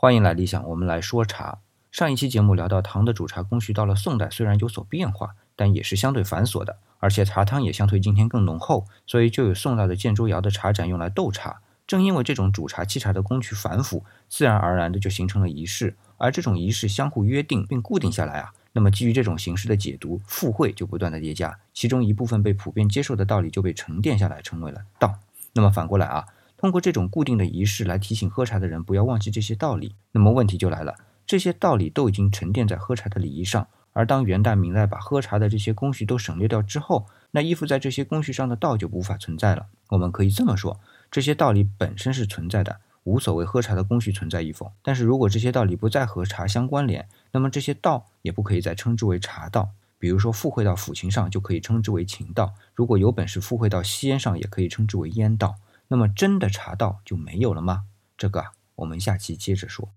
欢迎来理想，我们来说茶。上一期节目聊到唐的煮茶工序到了宋代虽然有所变化，但也是相对繁琐的，而且茶汤也相对今天更浓厚，所以就有宋代的建州窑的茶盏用来斗茶。正因为这种煮茶沏茶的工序繁复，自然而然的就形成了仪式，而这种仪式相互约定并固定下来啊，那么基于这种形式的解读，附会就不断的叠加，其中一部分被普遍接受的道理就被沉淀下来，成为了道。那么反过来啊。通过这种固定的仪式来提醒喝茶的人不要忘记这些道理，那么问题就来了，这些道理都已经沉淀在喝茶的礼仪上，而当元代、明代把喝茶的这些工序都省略掉之后，那依附在这些工序上的道就无法存在了。我们可以这么说，这些道理本身是存在的，无所谓喝茶的工序存在与否。但是如果这些道理不再和茶相关联，那么这些道也不可以再称之为茶道。比如说附会到抚琴上，就可以称之为琴道；如果有本事附会到吸烟上，也可以称之为烟道。那么真的查到就没有了吗？这个我们下期接着说。